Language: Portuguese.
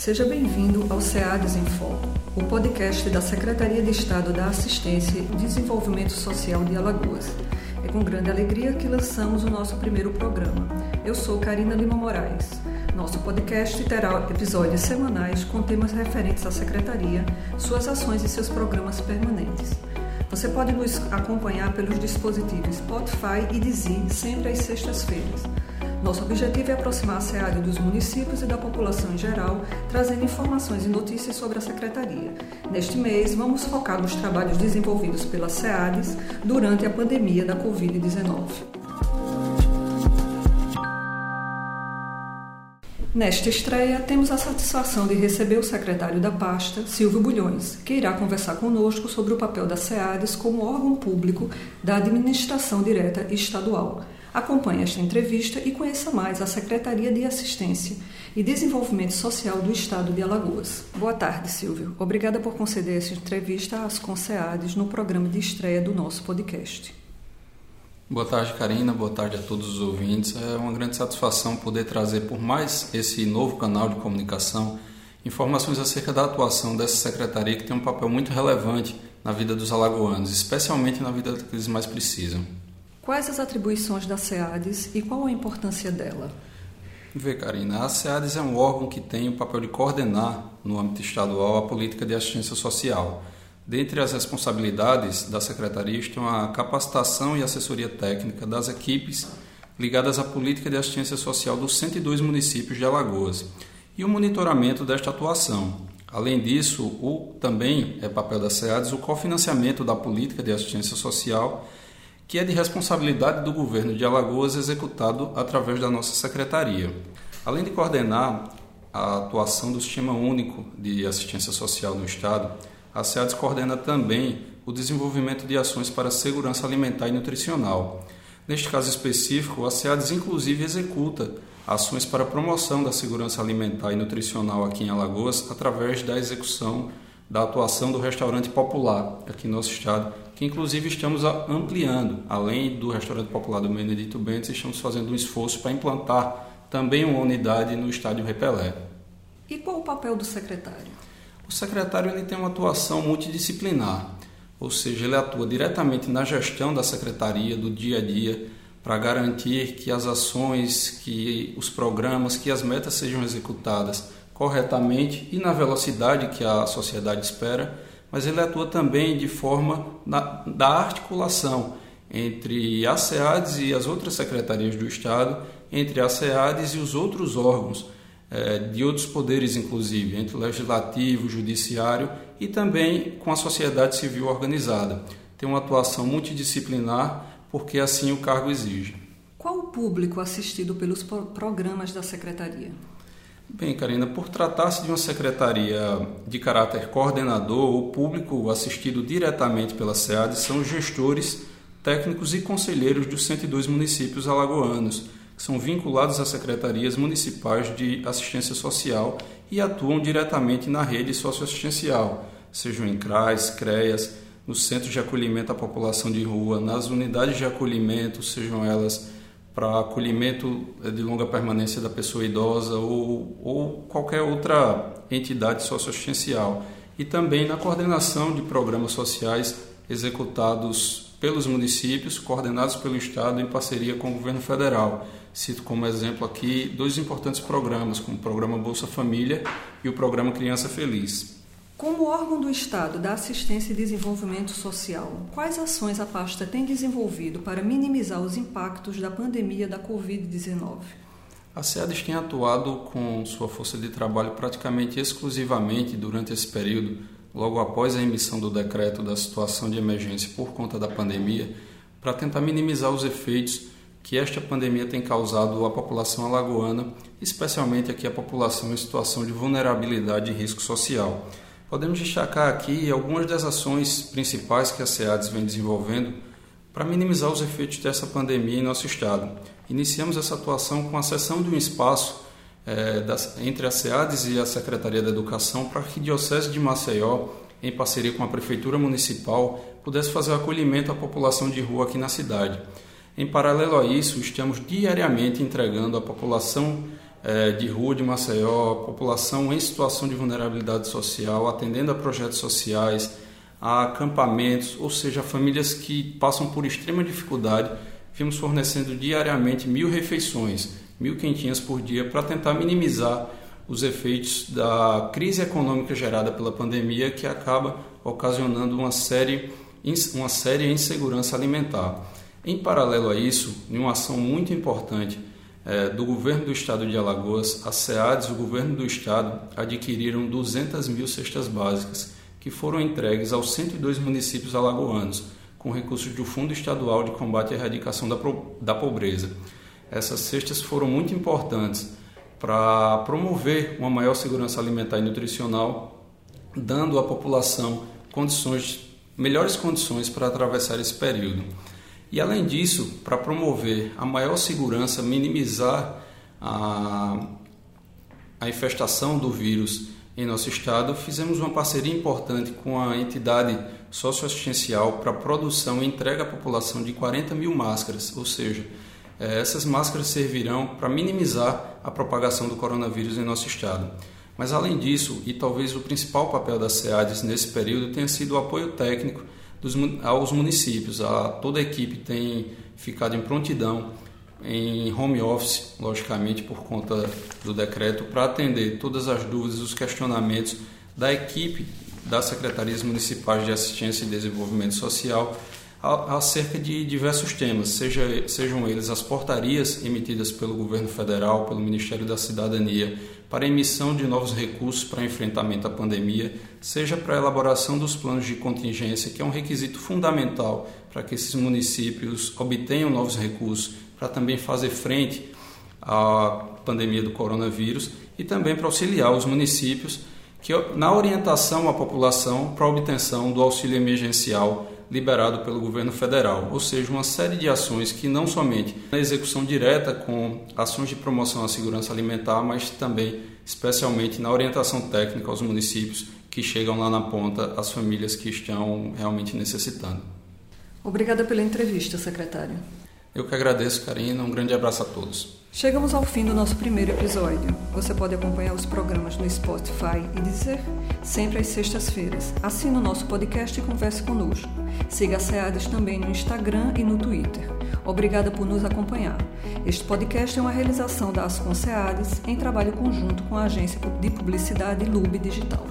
Seja bem-vindo ao SEADES em Foco, o podcast da Secretaria de Estado da Assistência e Desenvolvimento Social de Alagoas. É com grande alegria que lançamos o nosso primeiro programa. Eu sou Karina Lima Moraes. Nosso podcast terá episódios semanais com temas referentes à Secretaria, suas ações e seus programas permanentes. Você pode nos acompanhar pelos dispositivos Spotify e Deezer sempre às sextas-feiras. Nosso objetivo é aproximar a SEAD dos municípios e da população em geral, trazendo informações e notícias sobre a Secretaria. Neste mês, vamos focar nos trabalhos desenvolvidos pela SEADES durante a pandemia da Covid-19. Nesta estreia, temos a satisfação de receber o secretário da pasta, Silvio Bulhões, que irá conversar conosco sobre o papel da SEADES como órgão público da administração direta estadual. Acompanhe esta entrevista e conheça mais a Secretaria de Assistência e Desenvolvimento Social do Estado de Alagoas. Boa tarde, Silvio. Obrigada por conceder essa entrevista às Conceades no programa de estreia do nosso podcast. Boa tarde, Karina. Boa tarde a todos os ouvintes. É uma grande satisfação poder trazer por mais esse novo canal de comunicação informações acerca da atuação dessa secretaria que tem um papel muito relevante na vida dos alagoanos, especialmente na vida daqueles mais precisam. Quais as atribuições da SEADES e qual a importância dela? Vê, Karina, a SEADES é um órgão que tem o papel de coordenar, no âmbito estadual, a política de assistência social. Dentre as responsabilidades da Secretaria estão a capacitação e assessoria técnica das equipes ligadas à política de assistência social dos 102 municípios de Alagoas e o monitoramento desta atuação. Além disso, o, também é papel da SEADES o cofinanciamento da política de assistência social que é de responsabilidade do governo de Alagoas executado através da nossa secretaria. Além de coordenar a atuação do Sistema Único de Assistência Social no Estado, a SEADES coordena também o desenvolvimento de ações para segurança alimentar e nutricional. Neste caso específico, a SEADES inclusive executa ações para promoção da segurança alimentar e nutricional aqui em Alagoas através da execução da atuação do restaurante popular aqui no nosso estado, que inclusive estamos ampliando. Além do restaurante popular do Benedito Bentes, estamos fazendo um esforço para implantar também uma unidade no estádio Repelé. E qual o papel do secretário? O secretário ele tem uma atuação multidisciplinar, ou seja, ele atua diretamente na gestão da secretaria, do dia a dia, para garantir que as ações, que os programas, que as metas sejam executadas corretamente e na velocidade que a sociedade espera mas ele atua também de forma na, da articulação entre a SEADES e as outras secretarias do Estado, entre a SEADES e os outros órgãos, é, de outros poderes, inclusive, entre o legislativo, o judiciário e também com a sociedade civil organizada. Tem uma atuação multidisciplinar porque assim o cargo exige. Qual o público assistido pelos programas da secretaria? Bem, Karina, por tratar-se de uma secretaria de caráter coordenador, o público assistido diretamente pela SEAD são gestores, técnicos e conselheiros dos 102 municípios alagoanos, que são vinculados às secretarias municipais de assistência social e atuam diretamente na rede socioassistencial, sejam em CRAS, CREAS, nos centros de acolhimento à população de rua, nas unidades de acolhimento, sejam elas para acolhimento de longa permanência da pessoa idosa ou, ou qualquer outra entidade socioassistencial. E também na coordenação de programas sociais executados pelos municípios, coordenados pelo Estado em parceria com o governo federal. Cito como exemplo aqui dois importantes programas, como o programa Bolsa Família e o programa Criança Feliz. Como órgão do Estado da Assistência e Desenvolvimento Social, quais ações a pasta tem desenvolvido para minimizar os impactos da pandemia da Covid-19? A SEADES tem atuado com sua força de trabalho praticamente exclusivamente durante esse período, logo após a emissão do decreto da situação de emergência por conta da pandemia, para tentar minimizar os efeitos que esta pandemia tem causado à população alagoana, especialmente aqui a população em situação de vulnerabilidade e risco social. Podemos destacar aqui algumas das ações principais que a SEADES vem desenvolvendo para minimizar os efeitos dessa pandemia em nosso estado. Iniciamos essa atuação com a cessão de um espaço é, das, entre a SEADES e a Secretaria da Educação para que a Diocese de Maceió, em parceria com a Prefeitura Municipal, pudesse fazer o acolhimento à população de rua aqui na cidade. Em paralelo a isso, estamos diariamente entregando à população é, de rua de Maceió, população em situação de vulnerabilidade social, atendendo a projetos sociais, a acampamentos, ou seja, famílias que passam por extrema dificuldade. Vimos fornecendo diariamente mil refeições, mil quentinhas por dia, para tentar minimizar os efeitos da crise econômica gerada pela pandemia, que acaba ocasionando uma série, uma séria insegurança alimentar. Em paralelo a isso, em uma ação muito importante do governo do estado de Alagoas, a SEADES e o governo do estado adquiriram 200 mil cestas básicas que foram entregues aos 102 municípios alagoanos com recursos do Fundo Estadual de Combate à Erradicação da, da Pobreza. Essas cestas foram muito importantes para promover uma maior segurança alimentar e nutricional, dando à população condições, melhores condições para atravessar esse período. E além disso, para promover a maior segurança, minimizar a, a infestação do vírus em nosso estado, fizemos uma parceria importante com a entidade socioassistencial para produção e entrega à população de 40 mil máscaras, ou seja, eh, essas máscaras servirão para minimizar a propagação do coronavírus em nosso estado. Mas além disso, e talvez o principal papel da SEADES nesse período tenha sido o apoio técnico dos, aos municípios. A, toda a equipe tem ficado em prontidão em home office, logicamente por conta do decreto, para atender todas as dúvidas os questionamentos da equipe das secretarias municipais de assistência e desenvolvimento social acerca de diversos temas, seja, sejam eles as portarias emitidas pelo governo federal, pelo Ministério da Cidadania, para emissão de novos recursos para enfrentamento à pandemia, seja para a elaboração dos planos de contingência, que é um requisito fundamental para que esses municípios obtenham novos recursos para também fazer frente à pandemia do coronavírus e também para auxiliar os municípios que, na orientação à população para a obtenção do auxílio emergencial liberado pelo governo federal, ou seja, uma série de ações que não somente na execução direta com ações de promoção à segurança alimentar, mas também especialmente na orientação técnica aos municípios que chegam lá na ponta as famílias que estão realmente necessitando. Obrigada pela entrevista, secretário. Eu que agradeço, Karina. Um grande abraço a todos. Chegamos ao fim do nosso primeiro episódio. Você pode acompanhar os programas no Spotify e dizer sempre às sextas-feiras. Assine o nosso podcast e converse conosco. Siga a SEADES também no Instagram e no Twitter. Obrigada por nos acompanhar. Este podcast é uma realização da Ascom SEADES em trabalho conjunto com a agência de publicidade Lube Digital.